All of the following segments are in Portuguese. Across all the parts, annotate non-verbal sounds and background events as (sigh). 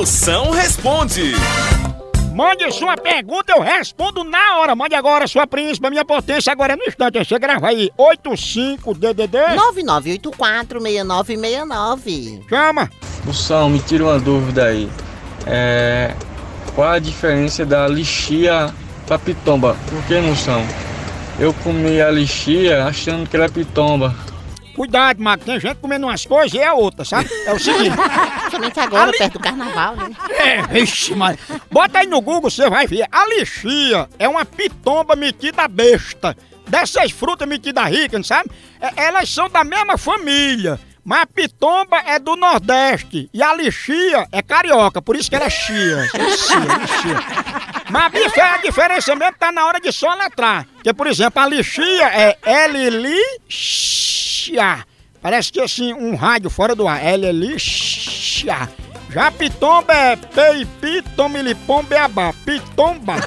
Moção responde. Mande sua pergunta, eu respondo na hora. Mande agora, sua príncipe, minha potência, agora é no instante. Você grava aí, 85DDD. 99846969. Chama. Moção, me tira uma dúvida aí. É, qual a diferença da lixia pra pitomba? Por que, moção? Eu comi a lixia achando que era pitomba. Cuidado, Mago, tem gente comendo umas coisas e é outra, sabe? É o seguinte. (laughs) Principalmente agora, perto do carnaval, né? É, vixe, mas. Bota aí no Google, você vai ver. A lixia é uma pitomba metida besta. Dessas frutas metidas ricas, sabe? É, elas são da mesma família. Mas a pitomba é do Nordeste e a lixia é carioca, por isso que ela é chia. Lixia, lixia. Mas a bife- a diferença mesmo tá na hora de soletrar. Porque, por exemplo, a lixia é Parece que assim, um rádio fora do ar. L-lixia. Já a pitomba é peipi, tomilipom, beabá. Pitomba. (laughs)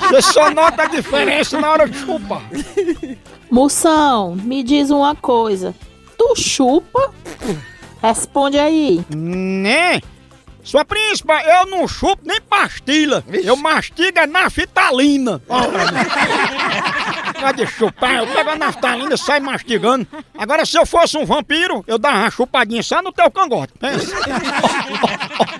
Você só nota a diferença na hora de chupar. Moção, me diz uma coisa. Tu chupa? Responde aí. Né? Sua príncipa, eu não chupo nem pastilha. Eu mastigo é (laughs) naftalina. Pode chupar, eu pego a naftalina e saio mastigando. Agora, se eu fosse um vampiro, eu dava uma chupadinha só no teu cangote. Pensa. (laughs)